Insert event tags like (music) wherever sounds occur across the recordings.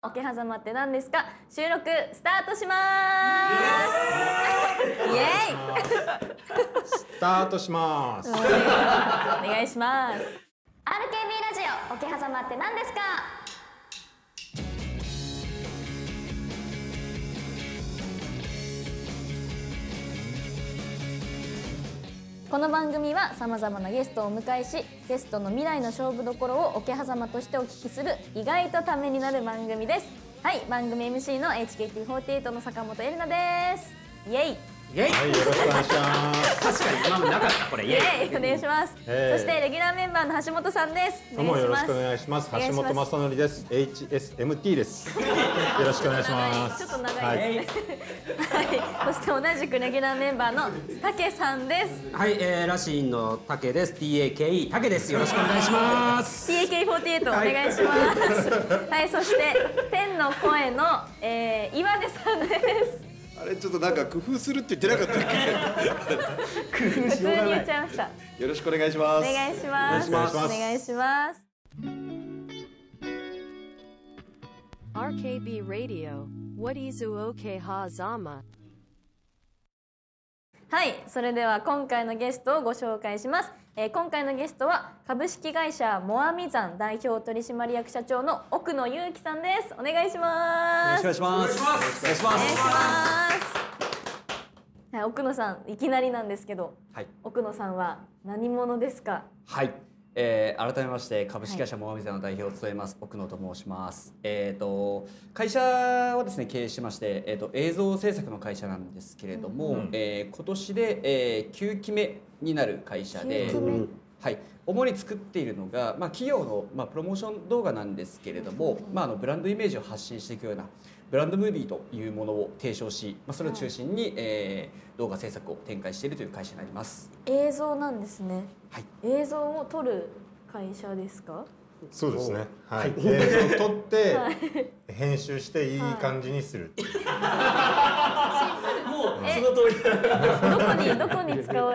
桶狭間って何ですか？収録スタートします。イエイ。スタートします。お願いします。RKB ラジオ桶狭間って何ですか？この番組はさまざまなゲストをお迎えしゲストの未来の勝負どころを桶狭間としてお聞きする意外とためになる番組です。はい番組 MC の HKT48 の坂本エレナです。イエイ。イエイ。はいよろしくお願いします。確かに今までなかったこれ。イイ。エイエイ。お願いします、そしてレギュラーメンバーの橋本さんです。どうもよろしくおい願いします。橋本正則です。HSMT です。よろしくお願いします。ちょっと長いですね。はい、そして同じくレギュラーメンバーのたけさんです。はい、えー、ラシーンのタケです TAKE タケです。よろしくお願いします。TAK48 お願いします。はい、そして天の声の、えー、岩出さんですあれちょっとなんか工夫するって言ってなかったっ普通に言っちゃい。ましたけよろしくお願いします。お願いしますお願いします。お願いします RKB Radio, What is OK Hazama? はい、それでは今回のゲストをご紹介します、えー、今回のゲストは株式会社モアミザン代表取締役社長の奥野裕樹さんですお願いしますよろしくお願いします。お願いしお願いしますはい、奥野さんいきなりなんですけどはい。奥野さんは何者ですか？はい。えー、改めまして株式会社モアミザの代表を務めます、奥野と申します。えっ、と会社をですね経営しまして、えっ、と映像制作の会社なんですけれども、うんえー今年で、えー、9期目になる会社で、9期目はい。主に作っているのが、まあ、企業の、まあ、プロモーション動画なんですけれども、まあ、あのブランドイメージを発信していくようなブランドムービーというものを提唱し、まあ、それを中心に、えー動画制作を展開しているという会社になります。映像なんですね。はい。映像を撮る会社ですか？そうですね。はい。映像を撮って (laughs) 編集していい感じにするもうえその通り。(laughs) どこ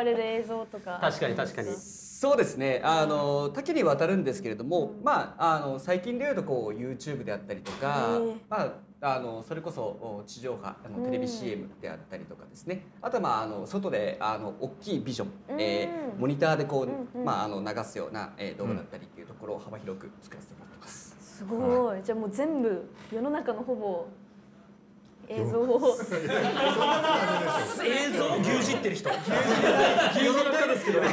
われる映像とか。確かに確かに。そうですね。あの多岐にわたるんですけれども、まあ、あの最近でいうとこう YouTube であったりとかまあ、あのそれこそお地上波あのテレビ CM であったりとかですね。あとは、まあ、あの外であの大きいビジョン、えーうんモニターでこう、まあ、あの流すような、えー動画だったりっていうところを幅広く作らせてもらってます。すごい。じゃあもう全部世の中のほぼ映像。を映像を牛耳ってる人。牛耳ってですけど。ね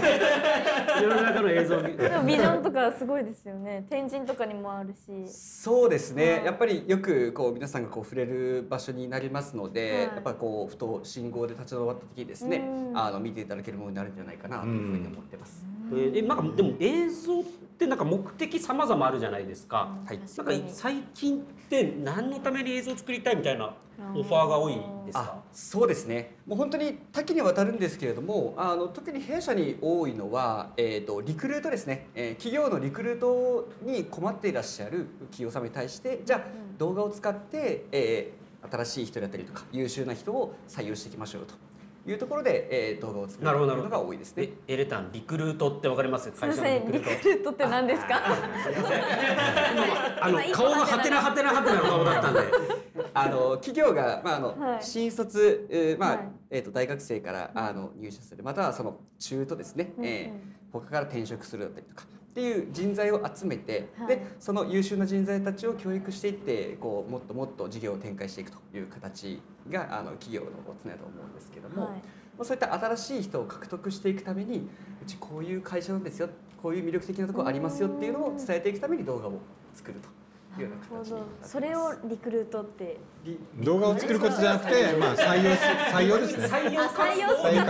世の中の映像。にでもビジョンとかすごいですよね。天神とかにもあるし。そうですね、うんやっぱりよくこう皆さんがこう触れる場所になりますので、はい。やっぱこうふと信号で立ち止まった時にですね、うん。あの見ていただけるものになるんじゃないかなというふうに思ってます。えーなんかでも映像ってなんか目的様々あるじゃないですか、はい。なんか最近って何のために映像を作りたいみたいなオファーが多いですあかそうですね。もう本当に多岐にわたるんですけれどもあの特に弊社に多いのは、えー、とリクルートですね、えー企業のリクルートに困っていらっしゃる企業様に対してじゃあ動画を使って、えー新しい人だったりとか優秀な人を採用していきましょうというところで、えー動画を作るなるほどというのが多いですね。え。エレタンリクルートってわかります？すいませんリクルート。ルートって何ですか？あ (laughs) の顔がハテナハテナハテナの顔だったんで。あの企業が、まああのはい。新卒、えーまあはい。えー、と大学生からあの入社する。またはその中途ですね、うんうん。えー他から転職するだったりとかっていう人材を集めて、はい。でその優秀な人材たちを教育していってこうもっともっと事業を展開していくという形があの企業の常だと思うんですけども、はい。まあ、そういった新しい人を獲得していくためにうちこういう会社なんですよこういう魅力的なところありますよっていうのを伝えていくために動画を作るというようななるほど。形にそれをリクルートって。動画を作ることじゃなくてまあ採用す採用ですね。採用あ採用採用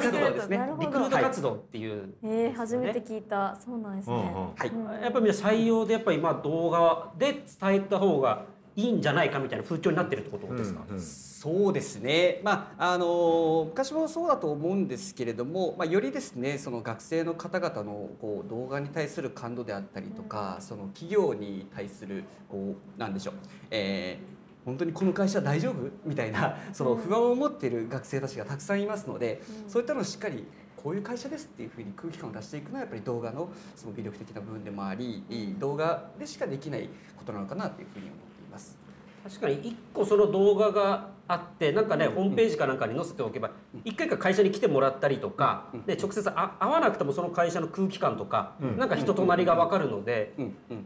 活動ですね。なるほど。リクルート活動っていう、えー、初めて聞いた。そうなんですね、うんうんはい。うんやっぱり採用でやっぱりまあ動画で伝えた方がいいんじゃないかみたいな風潮になってるってことですか、うんうん。そうですね、まああの昔もそうだと思うんですけれども、まあ、よりですねその学生の方々のこう動画に対する感度であったりとか、その企業に対するこうなんでしょう、えー本当にこの会社大丈夫？みたいなその不安を持っている学生たちがたくさんいますので、そういったのをしっかりこういう会社ですっていうふうに空気感を出していくのはやっぱり動画のその魅力的な部分でもあり、動画でしかできないことなのかなというふうに思っています。確かに一個その動画があってなんかね、ホームページかなんかに載せておけば一回か会社に来てもらったりとか、で直接あ会わなくてもその会社の空気感とか、なんか人となりが分かるので、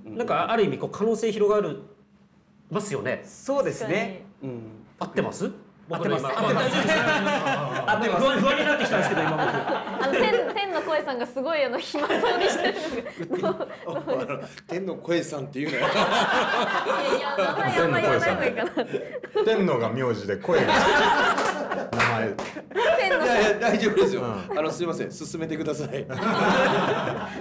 なんかある意味こう可能性広がるますよね。そうですね。うん。合ってます？合ってます。僕の今あ大丈夫です合ってます。不安不安になってきたんですけど今僕。あの天天の声さんがすごいあの暇そうにしてるんですけどどうあの天の声さんっていうのよ。いやいや名前あんま言わない方がいいかな天のが名字で声が名前天のいやいや大丈夫ですよ。うあのすみません進めてください。い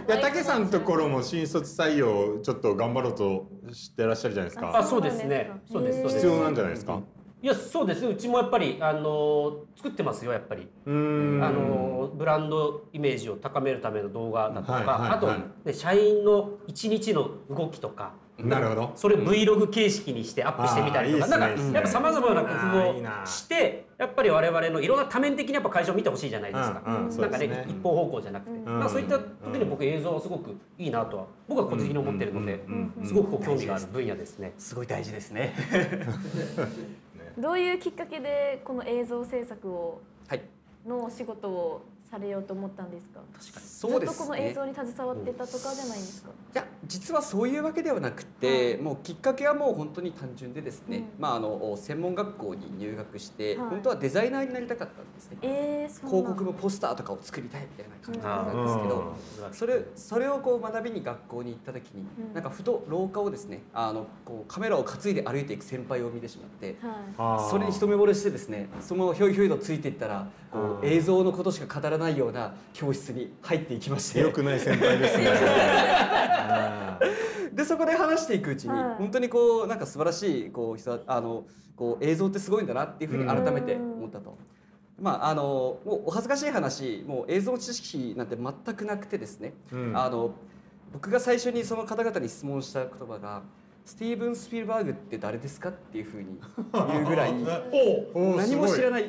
や竹さんのところも新卒採用ちょっと頑張ろうとしてらっしゃるじゃないですか。あそうですねそうですそうです。必要なんじゃないですかいやそうですうちもやっぱりあの作ってますよやっぱり。あのブランドイメージを高めるための動画だとか、はいはいはい。あと、ね、社員の一日の動きとかなるほど。それ Vlog 形式にしてアップしてみたりとか、あーいいっすね。なんかやっぱさまざまな工夫をしてやっぱり我々のいろんな多面的にやっぱ会社を見てほしいじゃないですか、うんうんなんかね一方方向じゃなくて、なんかそういった時に僕映像はすごくいいなとは僕は個人的に思ってるので、すごくこう興味がある分野ですね。すごい大事ですね。(laughs) どういうきっかけでこの映像制作をはい。のお仕事をされようと思ったんですか？そうですずっとこの映ね。像に携わってたとかじゃないんですか、いや実はそういうわけではなくて、はい。もうきっかけはもう本当に単純でですね、うん。まああの専門学校に入学して、はい。本当はデザイナーになりたかったんですね。えー、広告のポスターとかを作りたいみたいな感じだったんですけど、うん。それそれをこう学びに学校に行った時に、うん。なんかふと廊下をですねあのこうカメラを担いで歩いていく先輩を見てしまって。はい。それに一目惚れしてですねそのままひょいひょいとついていったらこう映像のことしか語らないような教室に入っていきまして。良くない先輩ですね。あ (laughs) (laughs) でそこで話していくうちに、はい。本当にこうなんか素晴らしいこう人あのこう映像ってすごいんだなっていうふうに改めて思ったと。まあ、あのもうお恥ずかしい話もう映像知識なんて全くなくてですね、うん。あの僕が最初にその方々に質問した言葉が「スティーブン・スピルバーグって誰ですか?」っていうふうに (laughs) 言うぐらい。何も知らい。ない。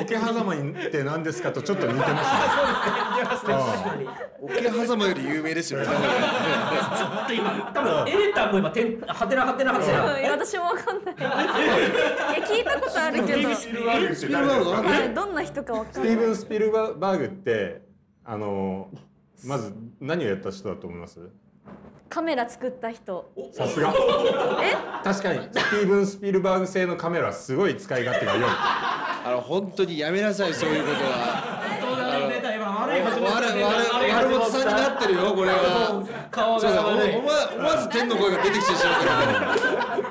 桶狭間って何ですかとちょっと似てますね。あ桶狭間より有名ですよね。ちょっと今多分エータも今てんはてなはてなはてな。私もわかんない。(laughs) いや聞いたことあるけど。スピルバーグってスピルバーグ。なんではいどんな人かわかんない。スティーブン・スピルバーグってあのまず何をやった人だと思います？カメラ作った人さすが確かにスティーブン・スピルバーグ製のカメラすごい使い勝手が良いあの本当にやめなさいそういうことは。出た今悪い悪悪悪本さんになってるよこれは。顔そうだおが悪い。思わず天の声が出てきてしまうから。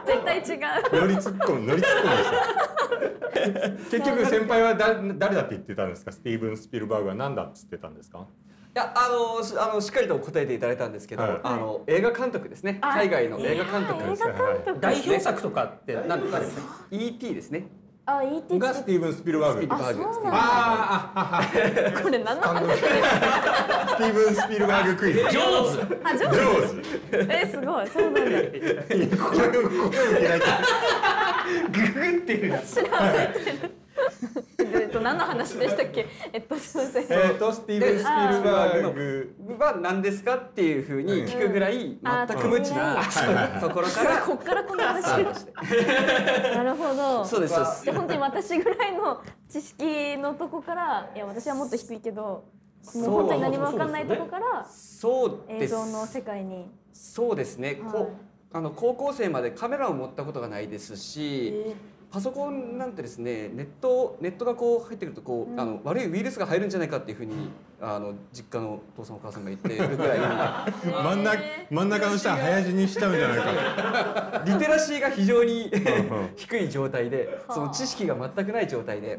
絶対違う乗り突っ込む乗り突っ込むですよ結局先輩はだ誰だって言ってたんですかスティーブン・スピルバーグは何だっつってたんですかいやあのしあのしっかりと答えていただいたんですけど、はい。あの映画監督ですね。海外の映画監督映画監督。代表作とかって何ですか？ね。E.T. ですね。あ ET がスティーブン・スピルバーグ。スピルバーグ。あそうなんだ。あ (laughs) これ何の話？スティーブン・スピルバーグクイズ。(laughs) 上手。あ上上手えすごい。そうなんだ。手これをこれを開いてえっと何の話でしたっけ？(laughs) えっとすみません。えっとスティーブン・スピルバーグ。は何ですかっていうふうに聞くぐらいあ全く無知なはい。ところから。こっからこの話。(laughs) なるほど。そうです。そうですで本当に私ぐらいの知識のとこからいや私はもっと低いけどもう本当に何も分かんないとこからそうです。映像の世界に。そうですね、はい。こあの高校生までカメラを持ったことがないですし、えパソコンなんてですねネットネットがこう入ってくるとこう、うん。あの悪いウイルスが入るんじゃないかっていうふうにあの実家のお父さんお母さんが言ってるぐらい。(laughs) 真ん中真ん中の人は早死にしちゃうんじゃないか。(laughs) リテラシーが非常にうん (laughs) 低い状態でその知識が全くない状態で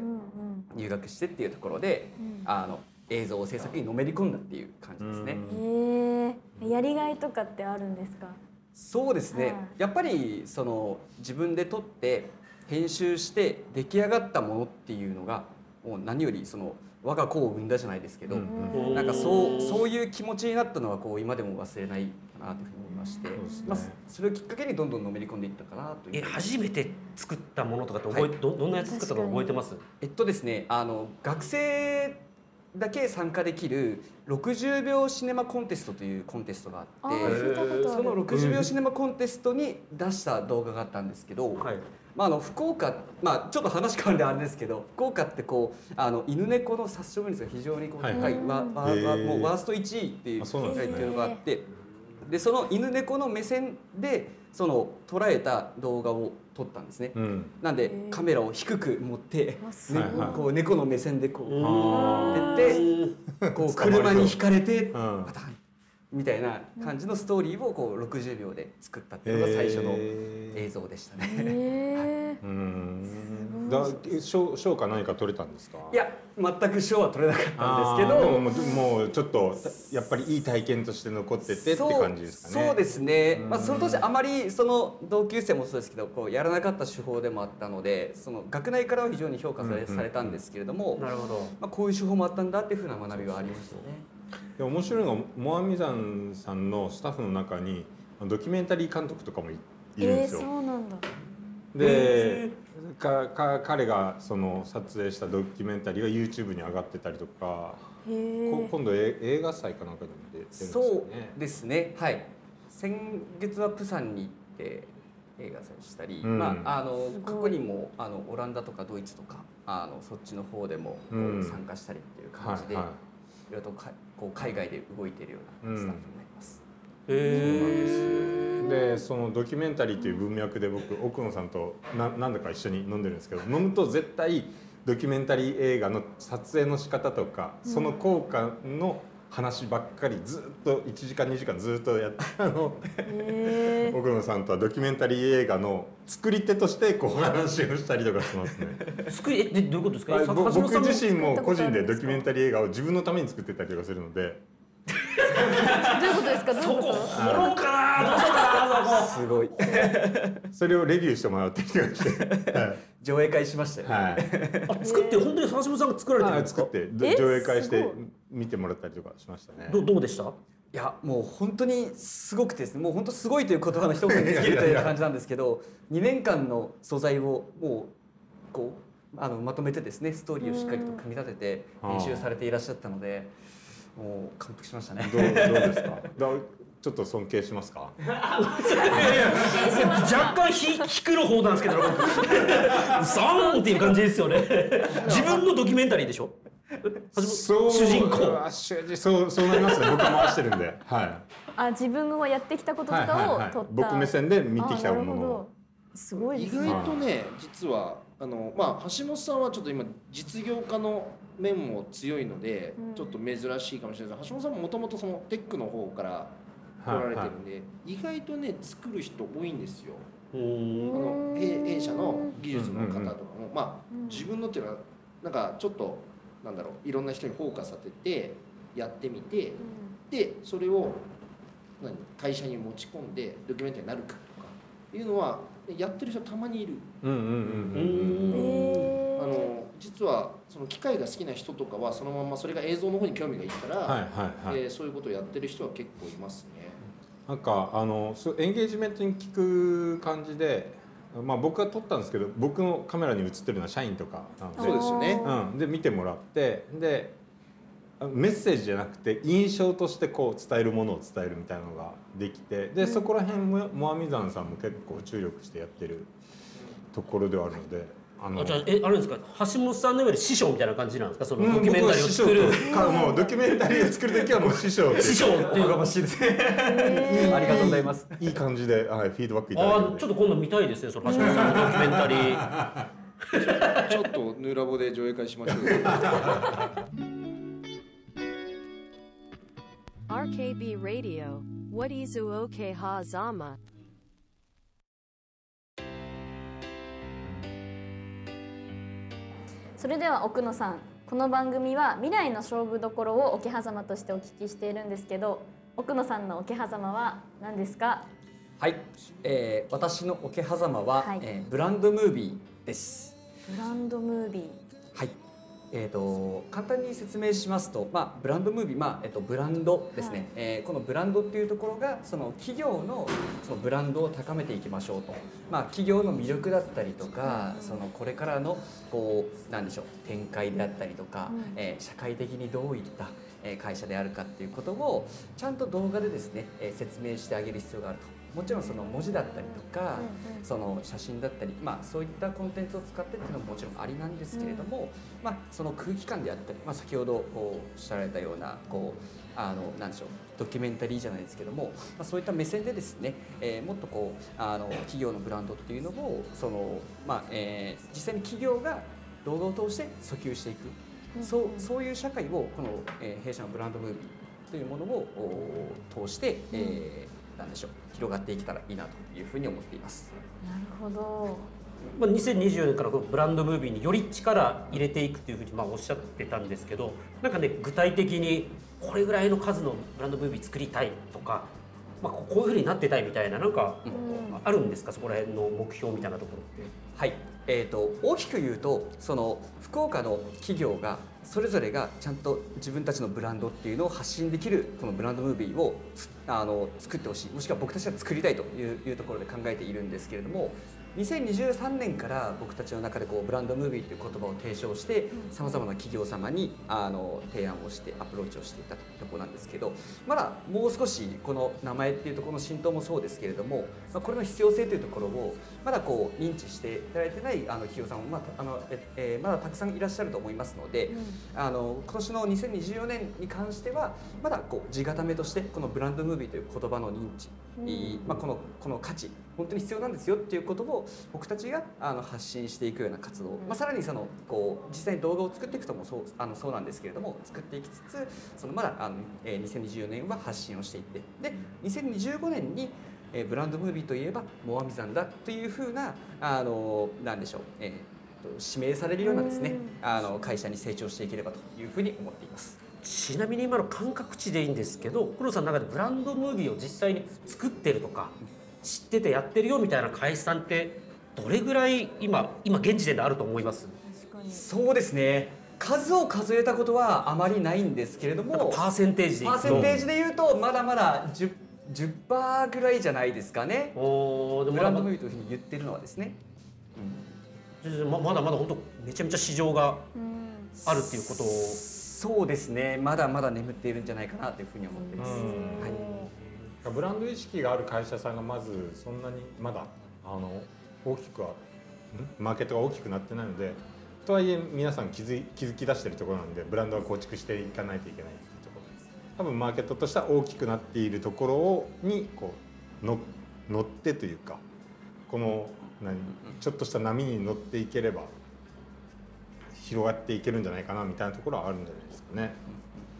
入学してっていうところで、うん。あの映像制作にのめり込んだっていう感じですね。えー、やりがいとかってあるんですか？そうですね、はい。やっぱりその自分で撮って編集して出来上がったものっていうのがもう何よりその我が子を産んだじゃないですけど、うんなんかそうそういう気持ちになったのはこう今でも忘れないかなというふうに思いまして、ね。まあ、それをきっかけにどんどんのめり込んでいったかなといえう。初めて作ったものとかって覚え、はい。どどんなやつ作ったか覚えてます？えっとですねあの学生だけ参加できる60秒シネマコンテストというコンテストがあってその60秒シネマコンテストに出した動画があったんですけど、はいまあ、あの福岡、まあ、ちょっと話変わるんであれですけど福岡ってこうあの犬猫の殺傷率が非常に高い、はい。わわわもうワースト1位っていうあそうなんですね。っていうのがあってでその犬猫の目線でその捉えた動画を撮ったんですね。うん。なんでカメラを低く持って、ねこう猫の目線でこうあでこう車にひかれてうん。パタンみたいな感じのストーリーをこう60秒で作ったっていうのが最初の映像でしたね。へうーん。だ賞賞か何か取れたんですか？いや全く賞は取れなかったんあですけど。ももうもうちょっとやっぱりいい体験として残っててって感じですかね。そうですね、うん。まあ、その当時あまりその同級生もそうですけどこうやらなかった手法でもあったのでその学内からは非常に評価され,、うんうんされたんですけれども、なるほど。まあ、こういう手法もあったんだっていうふうな学びはありましたね。で面白いのがモアミザンさんのスタッフの中にドキュメンタリー監督とかもいいるんえー、ですよ、そうなんだでかか彼がその撮影したドキュメンタリーが YouTube に上がってたりとか、今度え映画祭かなんかにも出てるんですよそうねですね。はい。先月はプサンに行って映画祭したり、うん。まあ、あの過去にもあのオランダとかドイツとかあのそっちの方でも参加したりっていう感じで、はいはい。いろいろとかこう海外で動いているようなスタッフになります。でそのドキュメンタリーという文脈で僕奥野さんとな何度か一緒に飲んでるんですけど飲むと絶対ドキュメンタリー映画の撮影の仕方とかその効果の話ばっかりずっと1時間2時間ずっとやって (laughs) あのへえ奥野さんとはドキュメンタリー映画の作り手としてこう話をしたりとかしますね。作りえでどういうことですか？僕自身も個人でドキュメンタリー映画を自分のために作ってたりとかするのでどういうことですか？どういうこと？掘ろうかなどうしようかなそこ。すごい。(laughs) それをレビューしてもらったりとかして、は (laughs) い上映会しましたよ、はい、(laughs) あ作って本当に橋本さんが作られてるんあですか？作って上映会して見てもらったりとかしましたね。どどうでした？いやもう本当にすごくてですね。もう本当すごいという言葉の一言に尽きるという感じなんですけど2年間の素材をもうこうあのまとめてですねストーリーをしっかりと組み立ててうん編集されていらっしゃったのでもう感服しましたね。どうどうですか？(laughs) だちょっと尊敬しますか？若干ひ引くの方なんですけど僕サーンっていう感じですよね自分のドキュメンタリーでしょ？橋本主人公そうそうなりますね。僕は回してるんで。はい。あ自分がやってきたこととはいはいはいかを僕目線で見てきたもの。すごいで意すね外とね実はあのまあ橋本さんはちょっと今実業家の面も強いので、うん。ちょっと珍しいかもしれない。ですが橋本さんももともとそのテックの方から来られてるんで、意外とね作る人多いんですよ。うあんの弊弊社の技術の方とかも、うんうんうん。まあうん。自分のっていうのはなんかちょっとなんだろういろんな人にフォーカスさせてやってみてでそれを何会社に持ち込んでドキュメンタリーになるかとかいうのはやってる人たまにいる。うんうんうんうんうん。実はその機械が好きな人とかはそのままそれが映像の方に興味がいいから、はいはいはい。えーそういうことをやってる人は結構いますね。なんかあのエンゲージメントに聞く感じで、まあ僕が撮ったんですけど、僕のカメラに映ってるのは社員とかなので。そうですよね。うん、で見てもらってであメッセージじゃなくて印象としてこう伝えるものを伝えるみたいなのができてでそこら辺もモアミザンさんも結構注力してやってるところではあるのであのあじゃあえあれですか？橋本さんのいわゆる師匠みたいな感じなんですか？そのうんドキュメンタリーを作る。僕は師匠とかもうドキュメンタリーを作る時はもう師匠 (laughs) 師匠っていう。がましいですね。ありがとうございます。いい感じで、はい、フィードバックいただいて。ああちょっと今度見たいですねその橋本さんのドキュメンタリー。(laughs) ちょっとヌーラボで上映会しましょう。(laughs) RKB Radio, What Izu Oke Hazama? それでは奥野さんこの番組は未来の勝負どころを桶狭間としてお聞きしているんですけど奥野さんの桶狭間は何ですか？はい、えー私の桶狭間は、はい。えーブランドムービーです。ブランドムービー。はい、えー、と簡単に説明しますと、まあ、ブランドムービー、まあえー、とブランドですね、はい。えーこのブランドっていうところがその企業のそのブランドを高めていきましょうと、まあ、企業の魅力だったりとか、そのこれからのこうなんでしょう展開であったりとか、うん。えー社会的にどういったえー会社であるかっていうことをちゃんと動画でですね、えー説明してあげる必要があるともちろんその文字だったりとか、うんうん。その写真だったり、まあ、そういったコンテンツを使ってっていうのももちろんありなんですけれども、まあ、その空気感であったり、まあ、先ほどおっしゃられたようなこうあのなんでしょうドキュメンタリーじゃないですけども、まあ、そういった目線でですね、えーもっとこうあの企業のブランドっていうのをその、まあえー実際に企業が動画を通して訴求していく、そうそういう社会をこの、えー弊社のブランドムービーというものをお通して、えーなんでしょう。広がっていけたらいいなというふうに思っています。なるほど。まあ、2024年からこのブランドムービーにより力入れていくというふうにまあおっしゃってたんですけどなんかね具体的にこれぐらいの数のブランドムービー作りたいとか、まあ、こういうふうになってたいみたいななんかあるんですか？そこら辺の目標みたいなところって。はい、えー、と大きく言うとその福岡の企業がそれぞれがちゃんと自分たちのブランドっていうのを発信できるこのブランドムービーをあの作ってほしい。もしくは僕たちは作りたいといういうところで考えているんですけれども2023年から僕たちの中でこうブランドムービーという言葉を提唱してさまざまな企業様にあの提案をしてアプローチをしていたというところなんですけどまだもう少しこの名前っていうところの浸透もそうですけれども、まあ、これの必要性というところをまだこう認知していただいてないあの企業さんもまだあのええーまだたくさんいらっしゃると思いますので、あの今年の2024年に関してはまだこう地固めとしてこのブランドムービーという言葉の認知、いいまあ、このこの価値本当に必要なんですよっていうことを僕たちがあの発信していくような活動、まあ、さらにそのこう実際に動画を作っていくともそうあのそうなんですけれども作っていきつつそのまだあの、えー2024年は発信をしていって。で2025年にえーブランドムービーといえばモアミザンだというふうなあのなんでしょう、えーと指名されるようなですねあの会社に成長していければというふうに思っています。ちなみに今の感覚値でいいんですけど黒田さんの中でブランドムービーを実際に作ってるとか知っててやってるよみたいな会社さんってどれぐらい今今現時点であると思います？そうですね。数を数えたことはあまりないんですけれどもパーセンテージでパーセンテージで言うとまだまだ 10%, 10ぐらいじゃないですかね。おーでもブランドムービーというふうに言ってるのはですね。ままだまだ本当めちゃめちゃ市場がうんあるっていうことを。そうですね。まだまだ眠っているんじゃないかなというふうに思っています。うん。はい。ブランド意識がある会社さんがまずそんなにまだあの大きくはん？マーケットが大きくなってないのでとはいえ皆さん気づい気づき出してるところなんでブランドは構築していかないといけない多分マーケットとしては大きくなっているところをにこうの乗ってというかこの何ちょっとした波に乗っていければ広がっていけるんじゃないかなみたいなところはあるんじゃないですかね。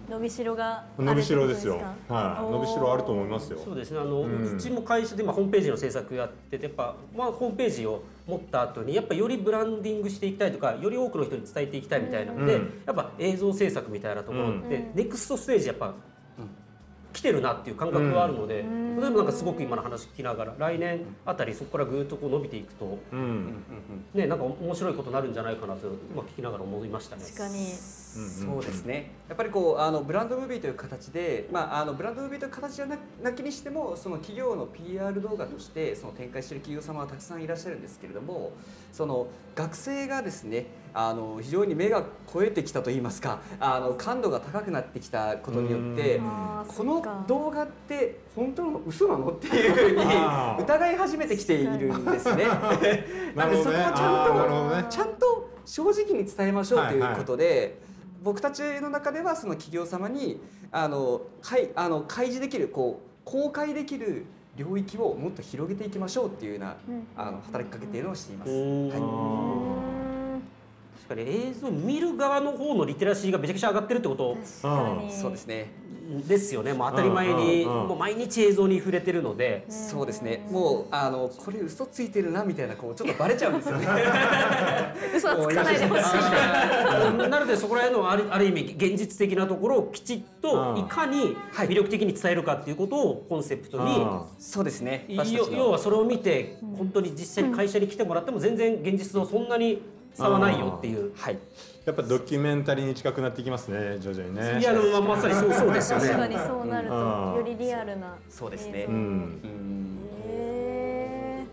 伸びしろがある伸びしろですよ。はい。伸びしろあると思いますよ。そうですね。あの、ううんちも会社で今ホームページの制作やっててやっぱ、まあ、ホームページを持った後にやっぱよりブランディングしていきたいとかより多くの人に伝えていきたいみたいなので、うん。やっぱ映像制作みたいなところって、うん。ネクストステージやっぱ、来てるなっていう感覚はあるので、ん例えばなんかすごく今の話聞きながら来年あたりそこからぐーっとこう伸びていくと、うん。ね、なんか面白いことになるんじゃないかなと今聞きながら思いましたね。確かに。そうですね。やっぱりこうあのブランドムービーという形で、まあ、あのブランドムービーという形じゃななきにしてもその企業の PR 動画としてその展開している企業様はたくさんいらっしゃるんですけれどもその学生がですねあの非常に目が肥えてきたといいますかあの感度が高くなってきたことによってこの動画って本当なの嘘なの？っていうふうに疑い始めてきているんですね。(laughs) なんでそこをちゃんとちゃんと正直に伝えましょうということで、僕たちの中ではその企業様にあの開あの開示できるこう公開できる領域をもっと広げていきましょうっていうような、うん。あの働きかけているのをしています。うんはい。確かに映像見る側の方のリテラシーがめちゃくちゃ上がってるってこと？確かに。そうですね。ですよね。もう当たり前にもう毎日映像に触れてるので。そうですね。もうあのこれ嘘ついてるなみたいなこうちょっとバレちゃうんですよね。(laughs) 嘘はつかないでほしい。なのでそこら辺のあるある意味現実的なところをきちっとうん。いかに魅力的に伝えるかっていうことをコンセプトにそうですね。要要はそれを見て本当に実際に会社に来てもらっても全然現実とそんなに差はないよっていう。はい。やっぱドキュメンタリーに近くなってきますね徐々にね。いやまあまさにそうそうですよね。確かにそうなるとうん。よりリアルなそうですね。うん。うん。へ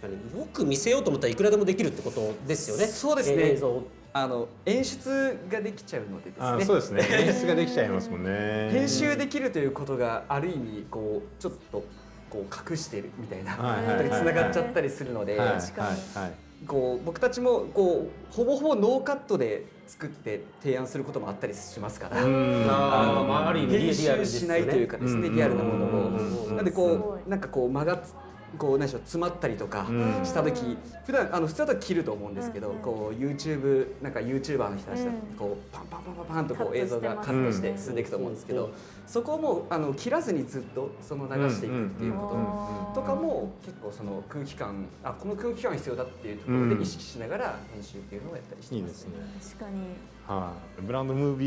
確かによく見せようと思ったらいくらでもできるってことですよね。そうですね。映像。あの演出ができちゃうのでですね。あそうですね。演出ができちゃいますもんね。編集できるということがある意味こうちょっとこう隠してるみたいな。はいことにつながっちゃったりするので、はいはいはいこう僕たちもこうほぼほぼノーカットで作って提案することもあったりしますから。うん。あーまあある意味リ編リアル集しないというかですねうん。リアルなものを。うんなんでこいうなんかこう間がつこう何でしょう詰まったりとかうん。した時普段あの普通だと切ると思うんですけどうん。こう YouTube なんか YouTuber の人たちだとうん。こうパンパンパンパンパンとこう映像がカットして進んでいくと思うんですけどそこをもうあの切らずにずっとその流していくっていうことうんとかも結構その空気感あこの空気感必要だっていうところで意識しながら編集っていうのをやったりしてまいいですすねね。確かに。はい、ブランドムービ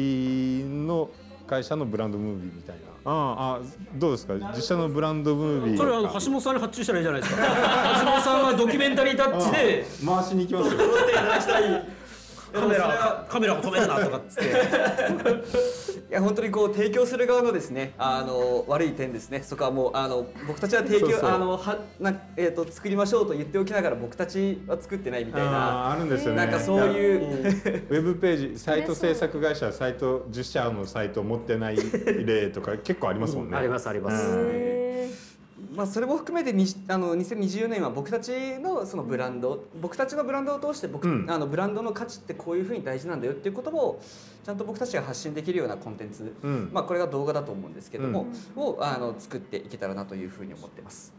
ーの会社のブランドムービーみたいなああどうですか？実写のブランドムービーそれはあの橋本さんに発注したらいいじゃないですか。橋本さんはドキュメンタリータッチで回しに行きますよ (laughs) カメラカメラを止めるなとかっつって。(laughs) いや本当にこう提供する側のですねあの悪い点ですね。そこはもうあの僕たちは提供そうそう。あのはなえっ、と作りましょうと言っておきながら僕たちは作ってないみたいな。あるんですよね。なんかそういう (laughs) ウェブページサイト制作会社サイト10社のサイトを持ってない例とか結構ありますもんね、ありますあります。うんへまあそれも含めてにあの2024年は僕たちのそのブランド僕たちのブランドを通して僕、うん。あのブランドの価値ってこういうふうに大事なんだよっていうことをちゃんと僕たちが発信できるようなコンテンツ、うん。まあこれが動画だと思うんですけども、をあの作っていけたらなというふうに思ってます。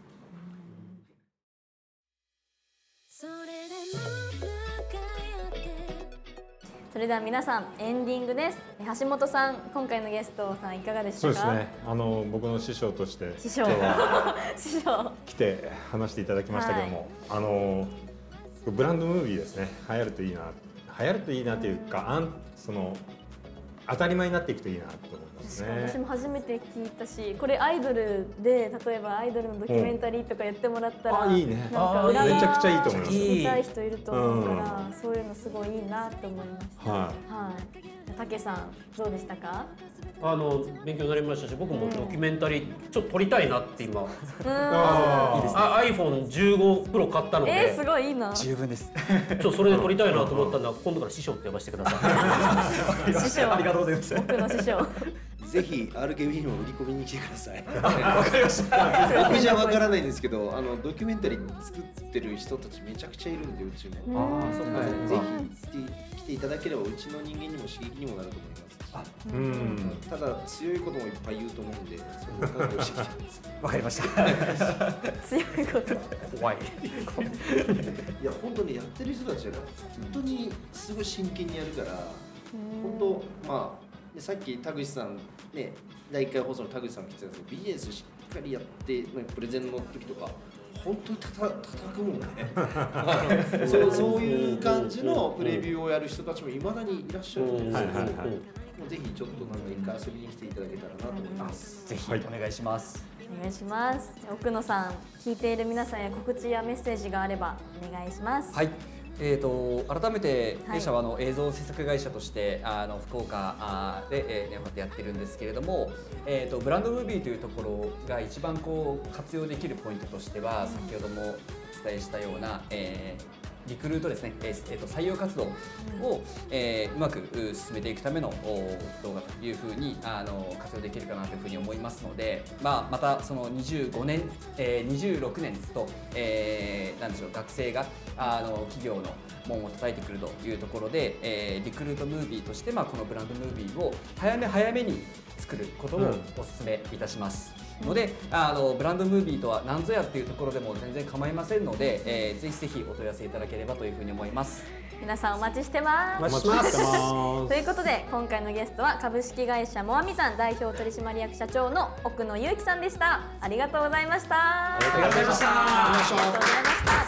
それでは皆さんエンディングです。橋本さん今回のゲストさんいかがでしたか？そうですね。あの僕の師匠として師匠。(laughs) 師匠。来て話していただきましたけども、あのブランドムービーですね。流行るといいな流行るといいなというかあんその当たり前になっていくといいなと思私ね。も初めて聞いたしこれアイドルで例えばアイドルのドキュメンタリーとかやってもらったら、あいいね。なんか裏めちゃ側くちゃいいと思います。見たい人いると思うから、そういうのすごいいいなって思いました。ははい。たけさんどうでしたか？あの勉強になりましたし僕もドキュメンタリーちょっと撮りたいなって今。うん。ああ iPhone15 Pro 買ったのえー、すでごいいいな。師十分です。ちょっとそれで撮りたいなと思ったんで今度から師匠って呼ばせてください。匠。(laughs) ありがとうございます。僕の師匠ぜひ RKB にも売り込みに来てください。(laughs) わかりました。僕じゃわからないんですけど、あのドキュメンタリー作ってる人たちめちゃくちゃいるんでうちも。ああ、そっか。ぜひ来ていただければうちの人間にも刺激にもなると思いますうんただ強いこともいっぱい言うと思うんで、そこを覚悟してきてます。わかりました。強いこと怖いいや本当にやってる人たちは本当にすごい真剣にやるから、本当まあでさっき田口さんね第1回放送の田口さんも来てたんですけどビジネスしっかりやってまあプレゼンの時とか本当にたた叩くもんね。(laughs) そうそういう感じのプレビューをやる人たちもいまだにいらっしゃるんですよ、はいはいはい。もうぜひちょっとなんか一回遊びに来ていただけたらなと思います。ぜひはいお願いします。お願いします。奥野さん聞いている皆さんへ告知やメッセージがあればお願いします。はい。えー、と改めてはい。弊社はあの映像制作会社としてあの福岡あで、えー、ネオハテやってるんですけれども、えー、とブランドムービーというところが一番こう活用できるポイントとしては先ほどもお伝えしたような、えーリクルートですね、えーえーと採用活動を、えーうまくう進めていくためのお動画というふうにあの活用できるかなというふうに思いますので、まあ、またその25年、えー26年と、えーなんでしょう学生があの企業の門を叩いてくるというところで、えーリクルートムービーとして、まあ、このブランドムービーを早め早めに作ることをうん。お勧めいたします。のであのブランドムービーとは何ぞやっていうところでも全然構いませんので、えーぜひぜひお問い合わせいただければというふうに思います。皆さんお待ちしてます。お待ちしてます。ということで今回のゲストは株式会社モアミさん代表取締役社長の奥野祐樹さんでした。ありがとうございました。ありがとうございました。ありがとうございました